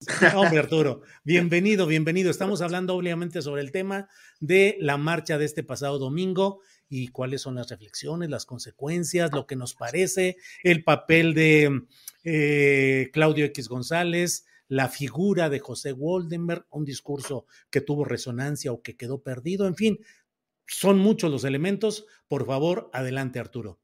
Hombre, Arturo, bienvenido, bienvenido. Estamos hablando obviamente sobre el tema de la marcha de este pasado domingo y cuáles son las reflexiones, las consecuencias, lo que nos parece, el papel de eh, Claudio X González, la figura de José Woldenberg, un discurso que tuvo resonancia o que quedó perdido, en fin, son muchos los elementos. Por favor, adelante, Arturo.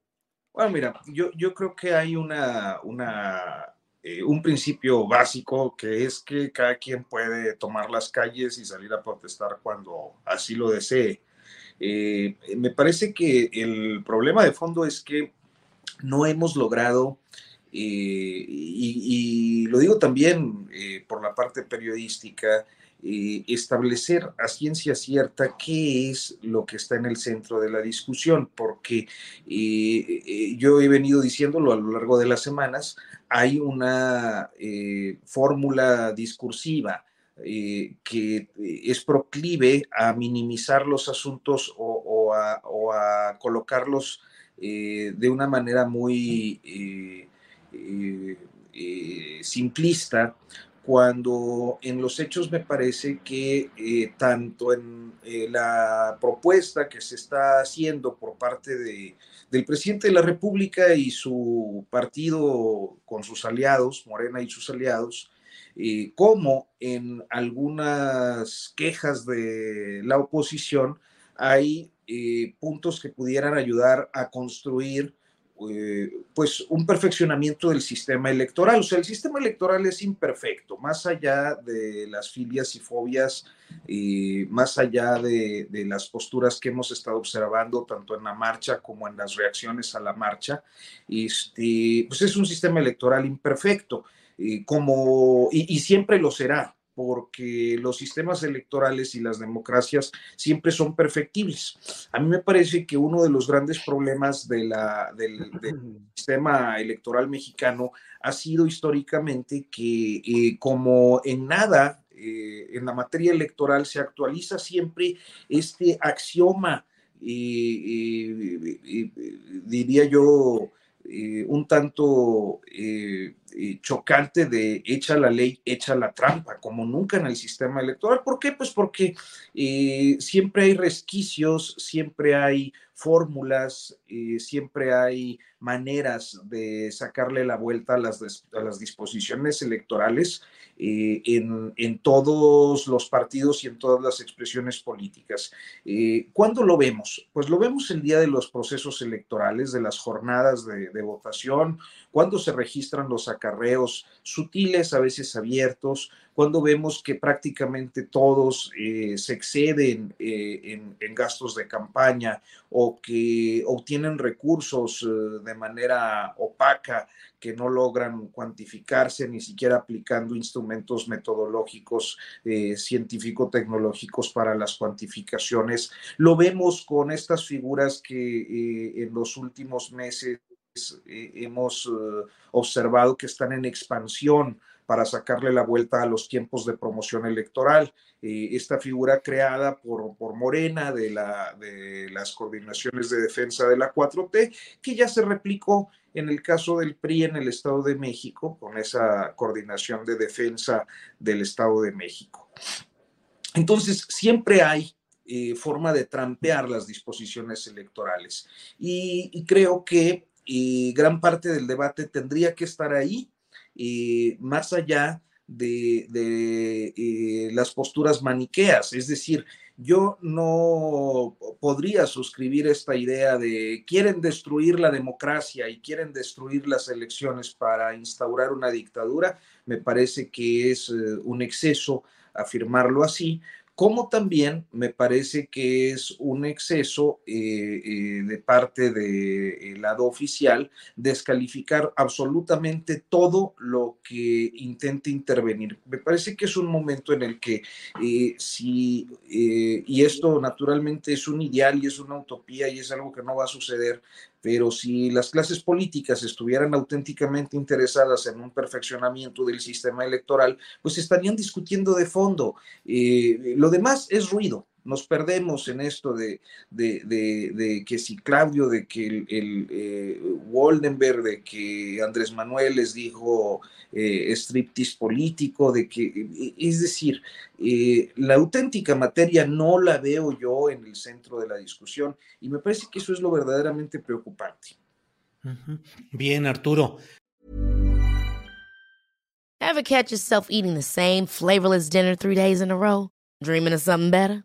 Bueno, mira, yo, yo creo que hay una, una eh, un principio básico que es que cada quien puede tomar las calles y salir a protestar cuando así lo desee. Eh, me parece que el problema de fondo es que no hemos logrado eh, y, lo digo también por la parte periodística, eh, establecer a ciencia cierta qué es lo que está en el centro de la discusión, porque yo he venido diciéndolo a lo largo de las semanas, hay una fórmula discursiva que es proclive a minimizar los asuntos o, a, colocarlos de una manera muy eh, eh, simplista, cuando en los hechos me parece que eh, tanto en la propuesta que se está haciendo por parte de, del presidente de la República y su partido con sus aliados, Morena y sus aliados, como en algunas quejas de la oposición, hay puntos que pudieran ayudar a construir eh, pues un perfeccionamiento del sistema electoral. O sea, el sistema electoral es imperfecto, más allá de las filias y fobias, y más allá de, las posturas que hemos estado observando tanto en la marcha como en las reacciones a la marcha, este, pues es un sistema electoral imperfecto, eh, como, y siempre lo será porque los sistemas electorales y las democracias siempre son perfectibles. A mí me parece que uno de los grandes problemas de la, del, sistema electoral mexicano ha sido históricamente que eh, como en nada eh, en la materia electoral se actualiza siempre este axioma, eh, diría yo, un tanto eh, chocante de echa la ley, echa la trampa, como nunca en el sistema electoral. ¿Por qué? Pues porque eh, siempre hay resquicios, siempre hay fórmulas, siempre hay maneras de sacarle la vuelta a las, a las disposiciones electorales eh, en, todos los partidos y en todas las expresiones políticas. Eh, ¿Cuándo lo vemos? Pues lo vemos el día de los procesos electorales, de las jornadas de, votación, cuando se registran los acarreos sutiles, a veces abiertos, cuando vemos que prácticamente todos eh, se exceden en, en, gastos de campaña o que obtienen recursos de manera opaca que no logran cuantificarse ni siquiera aplicando instrumentos metodológicos eh, científico-tecnológicos para las cuantificaciones. Lo vemos con estas figuras que eh, en los últimos meses eh, hemos observado que están en expansión para sacarle la vuelta a los tiempos de promoción electoral. esta figura creada por, por Morena de, la, de las coordinaciones de defensa de la 4T, que ya se replicó en el caso del PRI en el Estado de México, con esa coordinación de defensa del Estado de México. entonces, siempre hay eh, forma de trampear las disposiciones electorales. Y, creo que eh, gran parte del debate tendría que estar ahí, eh, más allá de, de las posturas maniqueas. Es decir, yo no podría suscribir esta idea de quieren destruir la democracia y quieren destruir las elecciones para instaurar una dictadura. Me parece que es un exceso afirmarlo así, como también me parece que es un exceso eh, eh, de parte del lado oficial descalificar absolutamente todo lo que intente intervenir. Me parece que es un momento en el que eh, si, y esto naturalmente es un ideal y es una utopía y es algo que no va a suceder, pero si las clases políticas estuvieran auténticamente interesadas en un perfeccionamiento del sistema electoral, pues estarían discutiendo de fondo. Eh, lo demás es ruido, nos perdemos en esto de, que si Claudio, de que el, el eh, Waldenberg, de que Andrés Manuel les dijo eh, striptease político, de que, eh, es decir, eh, la auténtica materia no la veo yo en el centro de la discusión y me parece que eso es lo verdaderamente preocupante. Bien, Arturo. Ever catch yourself eating the same flavorless dinner three days in a row? Dreaming of something better?